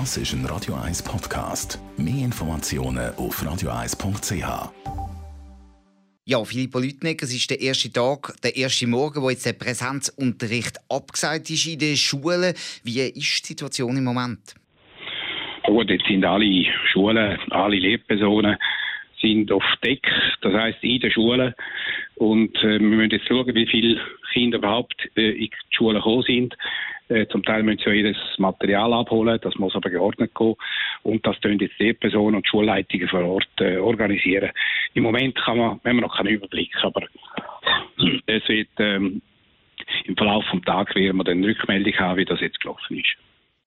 Das ist ein Radio 1 Podcast. Mehr Informationen auf radio1.ch. Ja, Philipp Lütneck, es ist der erste Tag, der erste Morgen, wo jetzt der Präsenzunterricht abgesagt ist in den Schulen. Wie ist die Situation im Moment? Gut, jetzt sind alle Schulen, alle Lehrpersonen sind auf Deck, das heißt in den Schulen. Und äh, wir müssen jetzt schauen, wie viele Kinder überhaupt äh, in die Schule gekommen sind. Äh, zum Teil müssen sie ja ihr Material abholen, das muss aber geordnet gehen. Und das tun jetzt die Personen und Schulleitungen vor Ort äh, organisieren. Im Moment kann man, haben wir noch keinen Überblick, aber es wird ähm, im Verlauf des Tages werden wir dann eine Rückmeldung haben, wie das jetzt gelaufen ist.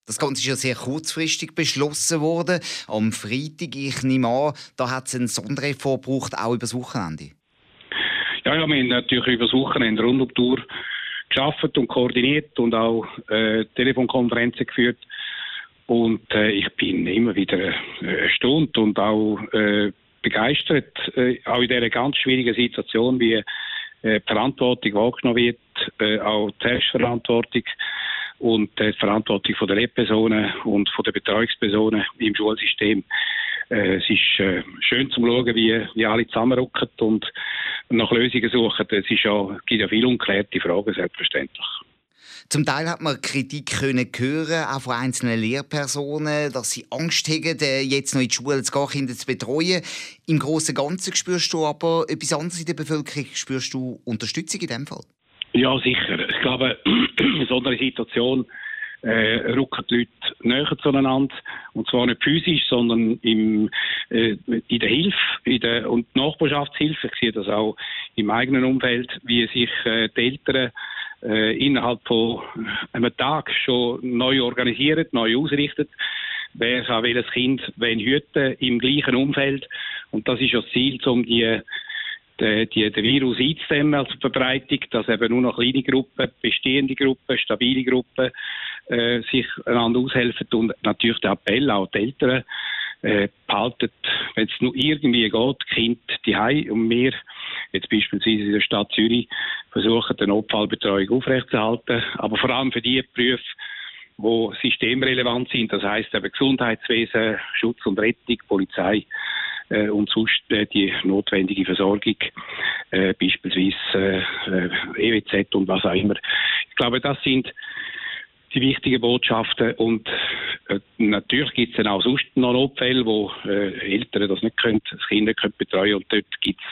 Das Ganze ist ja sehr kurzfristig beschlossen worden. Am Freitag, ich nehme an, da hat es einen Sonderreform gebraucht, auch über das Wochenende. Ja, ja, wir haben natürlich über das Wochenende rund um die Tour geschafft und koordiniert und auch äh, Telefonkonferenzen geführt. Und äh, ich bin immer wieder äh, erstaunt und auch äh, begeistert, äh, auch in dieser ganz schwierigen Situation, wie äh, die Verantwortung wahrgenommen wird, äh, auch die Selbstverantwortung und die Verantwortung von der Lehrpersonen und von der Betreuungspersonen im Schulsystem. Äh, es ist äh, schön zu schauen, wie, wie alle zusammenrücken und nach Lösungen suchen. Es ist ja, gibt ja viele unklärte Fragen, selbstverständlich. Zum Teil hat man Kritik können hören, auch von einzelnen Lehrpersonen, dass sie Angst haben, jetzt noch in die Schule zu gehen, Kinder zu betreuen. Im Großen und Ganzen spürst du aber etwas anderes in der Bevölkerung. Spürst du Unterstützung in dem Fall? Ja, sicher. Ich glaube, in so einer Situation äh, rücken die Leute näher zueinander. Und zwar nicht physisch, sondern im, äh, in der Hilfe in der, und Nachbarschaftshilfe. Ich sehe das auch im eigenen Umfeld, wie sich äh, die Eltern äh, innerhalb von einem Tag schon neu organisieren, neu ausrichten. Wer kann welches Kind wen hüten im gleichen Umfeld. Und das ist ja das Ziel, um die die, die, den Virus einzudämmen, also die Verbreitung, dass eben nur noch kleine Gruppen, bestehende Gruppen, stabile Gruppen äh, sich einander aushelfen und natürlich der Appell auch die Eltern äh, behalten, wenn es nur irgendwie geht, Kind die und wir jetzt beispielsweise in der Stadt Zürich versuchen, die Notfallbetreuung aufrechtzuerhalten, aber vor allem für die Berufe, wo systemrelevant sind, das heißt eben Gesundheitswesen, Schutz und Rettung, Polizei, äh, und sonst äh, die notwendige Versorgung, äh, beispielsweise äh, EWZ und was auch immer. Ich glaube, das sind die wichtigen Botschaften und äh, natürlich gibt es dann auch sonst noch Notfälle, wo äh, Eltern das nicht können, das Kind nicht können betreuen und dort gibt's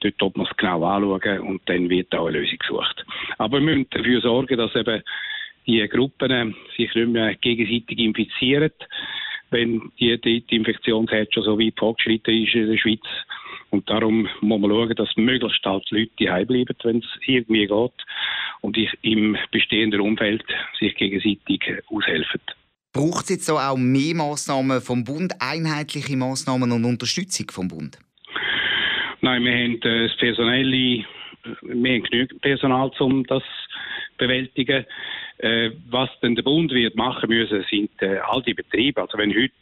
dort dort man es genau anschauen und dann wird auch eine Lösung gesucht. Aber wir müssen dafür sorgen, dass eben die Gruppen sich nicht mehr gegenseitig infizieren wenn die, die, die Infektionsherd schon so weit fortgeschritten ist in der Schweiz. Und darum muss man schauen, dass möglichst halt die Leute daheim bleiben, wenn es irgendwie geht und ich im bestehenden Umfeld sich gegenseitig aushelfen. Braucht es jetzt auch mehr Massnahmen vom Bund, einheitliche Massnahmen und Unterstützung vom Bund? Nein, wir haben äh, das personelle, wir haben genügend Personal, um das zu bewältigen. Äh, was denn der Bund wird machen müssen, sind äh, all die Betriebe. Also wenn heute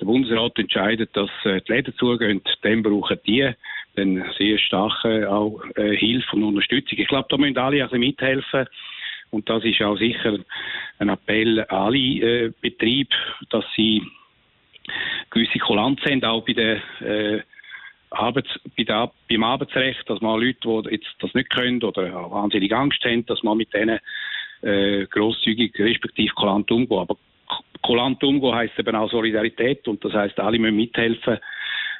der Bundesrat entscheidet, dass äh, die Läden zugehen, dann brauchen die dann sehr starke auch Hilfe und Unterstützung. Ich glaube, da müssen alle ein bisschen mithelfen. Und das ist auch sicher ein Appell an alle äh, Betriebe, dass sie gewisse Kulanz haben, auch bei der äh, Arbeits, bei der, beim Arbeitsrecht, dass man Leute, die jetzt das nicht können oder wahnsinnig Angst haben, dass man mit denen äh, grosszügig respektive kulant umgehen. Aber kulant umgehen heisst eben auch Solidarität und das heisst, alle müssen mithelfen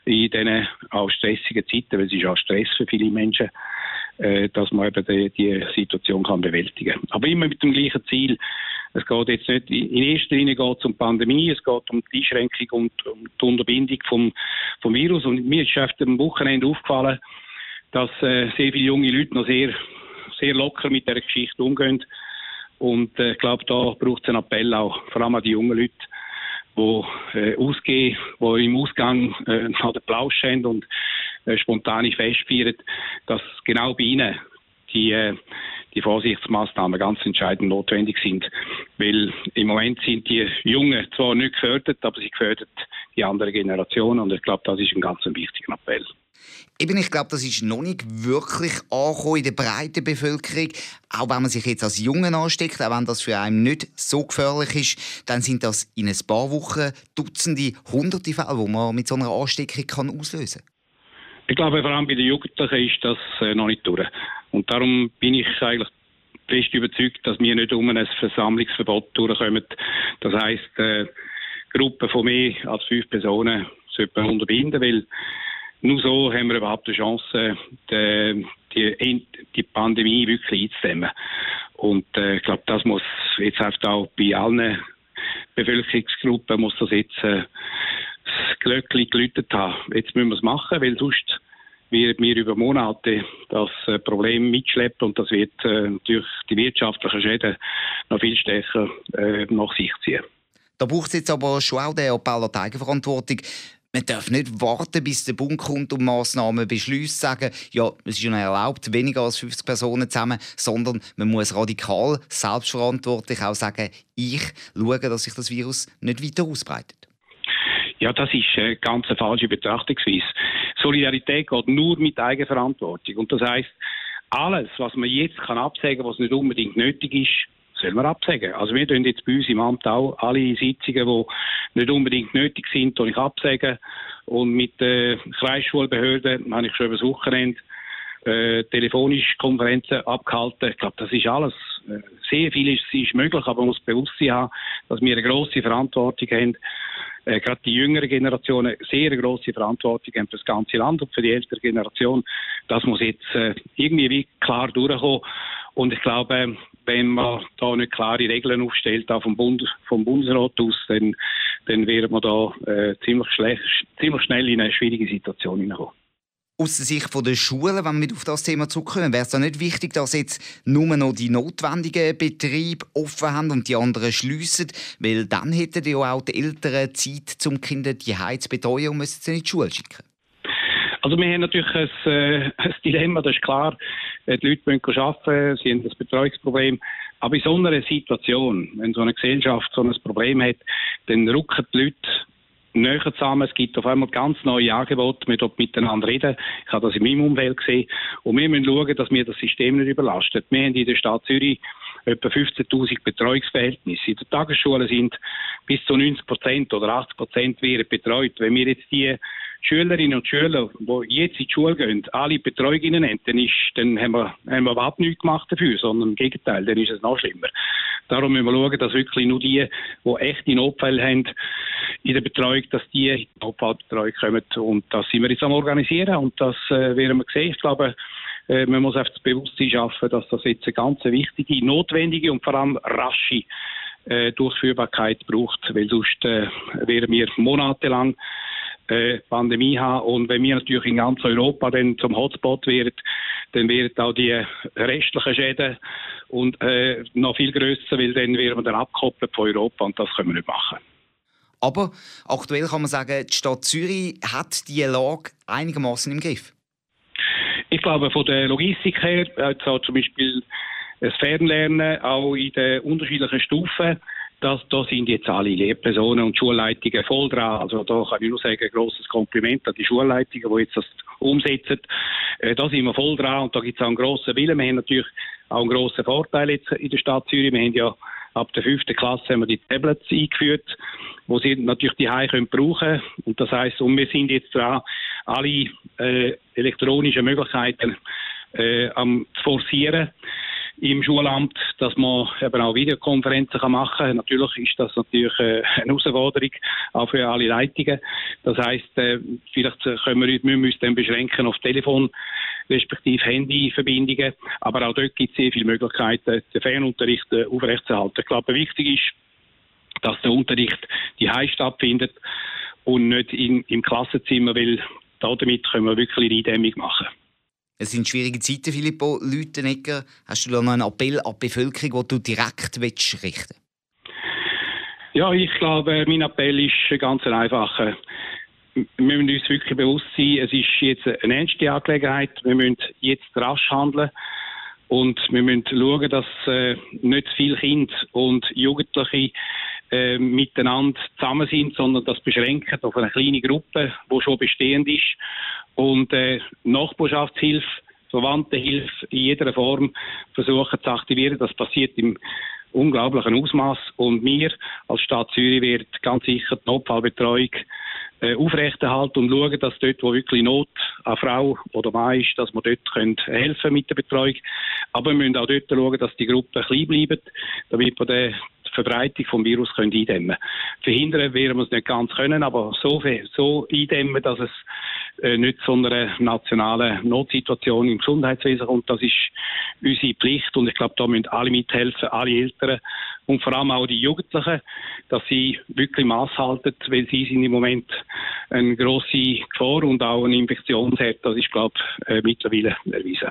in diesen auch stressigen Zeiten, weil es ist auch Stress für viele Menschen, äh, dass man eben die, die Situation kann bewältigen Aber immer mit dem gleichen Ziel. Es geht jetzt nicht, in erster Linie geht es um die Pandemie, es geht um die Einschränkung und um die Unterbindung vom, vom Virus. Und mir ist auf dem Wochenende aufgefallen, dass äh, sehr viele junge Leute noch sehr, sehr locker mit der Geschichte umgehen. Und äh, ich glaube, da braucht es einen Appell auch, vor allem an die jungen Leute, die äh, ausgehen, die im Ausgang äh, an den Plausch haben und äh, spontane festfeiern, dass genau bei ihnen die, äh, die Vorsichtsmaßnahmen ganz entscheidend notwendig sind. Weil im Moment sind die Jungen zwar nicht gefördert, aber sie gefördern die anderen Generationen. Und ich glaube, das ist ein ganz wichtiger Appell. Eben, ich glaube, das ist noch nicht wirklich angekommen in der breiten Bevölkerung. Auch wenn man sich jetzt als Jungen ansteckt, auch wenn das für einen nicht so gefährlich ist, dann sind das in ein paar Wochen Dutzende, Hunderte Fälle, die man mit so einer Ansteckung kann auslösen kann. Ich glaube, vor allem bei den Jugendlichen ist das äh, noch nicht durch. Und darum bin ich eigentlich fest überzeugt, dass wir nicht um ein Versammlungsverbot durchkommen. Das heisst, Gruppen von mehr als fünf Personen sollte man unterbinden, weil nur so haben wir überhaupt eine Chance, die, die, die Pandemie wirklich einzudämmen. Und äh, ich glaube, das muss jetzt auch bei allen Bevölkerungsgruppen muss das jetzt äh, das Glöckchen geläutet haben. Jetzt müssen wir es machen, weil sonst wird wir über Monate das äh, Problem mitschleppen und das wird äh, durch die wirtschaftlichen Schäden noch viel stärker äh, nach sich ziehen. Da braucht es jetzt aber schon auch den Appell an die Eigenverantwortung. Man darf nicht warten, bis der Bund kommt und Massnahmen beschließt, sagen, ja, es ist ja erlaubt, weniger als 50 Personen zusammen, sondern man muss radikal, selbstverantwortlich auch sagen, ich schaue, dass sich das Virus nicht weiter ausbreitet. Ja, das ist eine ganz falsche Betrachtungsweise. Solidarität geht nur mit Eigenverantwortung. Und das heißt, alles, was man jetzt kann absagen, was nicht unbedingt nötig ist, soll man absagen. Also wir tun jetzt bei uns im Amt auch alle Sitzungen, die nicht unbedingt nötig sind, ich absagen. Und mit der Kreisschulbehörde habe ich schon über das Wochenende äh, telefonisch Konferenzen abgehalten. Ich glaube, das ist alles. Äh, sehr viel ist, ist möglich, aber man muss bewusst sein, dass wir eine grosse Verantwortung haben. Äh, gerade die jüngere Generation eine sehr grosse Verantwortung haben für das ganze Land und für die ältere Generation. Das muss jetzt äh, irgendwie wie klar durchkommen. Und ich glaube, wenn man da nicht klare Regeln aufstellt, auch vom, Bund, vom Bundesrat aus, dann, dann wird man da äh, ziemlich, schlecht, ziemlich schnell in eine schwierige Situation hineinkommen. Aus der Sicht der Schulen, wenn wir auf das Thema zurückkommen, wäre es da nicht wichtig, dass jetzt nur noch die notwendigen Betriebe offen haben und die anderen schliessen? Weil dann hätten ja auch die Eltern Zeit, um Kinder die zu betreuen und müssen sie nicht in die Schule schicken. Also wir haben natürlich ein, äh, ein Dilemma, das ist klar. Äh, die Leute müssen arbeiten, sie haben das Betreuungsproblem. Aber in so einer Situation, wenn so eine Gesellschaft so ein Problem hat, dann rücken die Leute näher zusammen. Es gibt auf einmal ganz neue Angebote, wir dort miteinander reden. Ich habe das in meinem Umfeld gesehen. Und wir müssen schauen, dass wir das System nicht überlasten. Wir haben in der Stadt Zürich etwa 15.000 Betreuungsverhältnisse. In der Tagesschule sind bis zu 90 Prozent oder 80 Prozent betreut. Wenn wir jetzt die Schülerinnen und Schüler, die jetzt in die Schule gehen, alle Betreuungen haben, dann, ist, dann haben, wir, haben wir überhaupt nichts gemacht dafür, sondern im Gegenteil, dann ist es noch schlimmer. Darum müssen wir schauen, dass wirklich nur die, die echte Notfälle haben in der Betreuung, dass die in die Notfallbetreuung kommen. Und das sind wir jetzt am Organisieren und das äh, werden wir sehen. Ich glaube, äh, man muss einfach das Bewusstsein schaffen, dass das jetzt eine ganz wichtige, notwendige und vor allem rasche äh, Durchführbarkeit braucht, weil sonst äh, wären wir monatelang äh, Pandemie haben. Und wenn wir natürlich in ganz Europa dann zum Hotspot werden, dann werden auch die restlichen Schäden und äh, noch viel grösser, weil dann werden wir dann abkoppelt von Europa und das können wir nicht machen. Aber aktuell kann man sagen, die Stadt Zürich hat die Lage einigermaßen im Griff. Ich glaube, von der Logistik her, also zum Beispiel das Fernlernen, auch in den unterschiedlichen Stufen, das, da sind jetzt alle Lehrpersonen und Schulleitungen voll dran. Also da kann ich nur sagen, ein grosses Kompliment an die Schulleitungen, die jetzt das umsetzen. Äh, da sind wir voll dran und da gibt es auch einen grossen Willen. Wir haben natürlich auch einen grossen Vorteil jetzt in der Stadt Zürich. Wir haben ja ab der fünften Klasse haben wir die Tablets eingeführt, wo sie natürlich die Hause können brauchen und das heißt, und wir sind jetzt dran, alle äh, elektronischen Möglichkeiten äh, am zu forcieren im Schulamt, dass man eben auch Videokonferenzen machen kann. Natürlich ist das natürlich äh, eine Herausforderung, auch für alle Leitungen. Das heisst, äh, vielleicht können wir, müssen wir uns dann beschränken auf Telefon respektive Handyverbindungen. Aber auch dort gibt es sehr viele Möglichkeiten, den Fernunterricht äh, aufrechtzuerhalten. Ich glaube, wichtig ist, dass der Unterricht die stattfindet und nicht in, im Klassenzimmer, weil damit können wir wirklich eine Eindämmung machen. Es sind schwierige Zeiten, Filippo Lütenegger. Hast du da noch einen Appell an die Bevölkerung, den du direkt richten willst? Ja, ich glaube, mein Appell ist ganz einfach. Wir müssen uns wirklich bewusst sein, es ist jetzt eine ernste Angelegenheit. Wir müssen jetzt rasch handeln. Und wir müssen schauen, dass äh, nicht viele Kinder und Jugendliche äh, miteinander zusammen sind, sondern das beschränkt auf eine kleine Gruppe, die schon bestehend ist. Und äh, Nachbarschaftshilfe, Verwandtenhilfe in jeder Form versuchen zu aktivieren. Das passiert im unglaublichen Ausmaß. Und wir als Stadt Zürich werden ganz sicher die Notfallbetreuung äh, aufrechterhalten und schauen, dass dort, wo wirklich Not an Frau oder Mann ist, dass wir dort können helfen mit der Betreuung. Aber wir müssen auch dort schauen, dass die Gruppen klein bleiben, damit wir den Verbreitung vom Virus können eindämmen Verhindern werden wir es nicht ganz können, aber so, so eindämmen, dass es äh, nicht zu einer nationalen Notsituation im Gesundheitswesen kommt. Das ist unsere Pflicht und ich glaube, da müssen alle mithelfen, alle Eltern und vor allem auch die Jugendlichen, dass sie wirklich Maß halten, weil sie sind im Moment eine grosse Gefahr und auch eine Infektionsherd. Das ist, glaube ich, äh, mittlerweile erwiesen.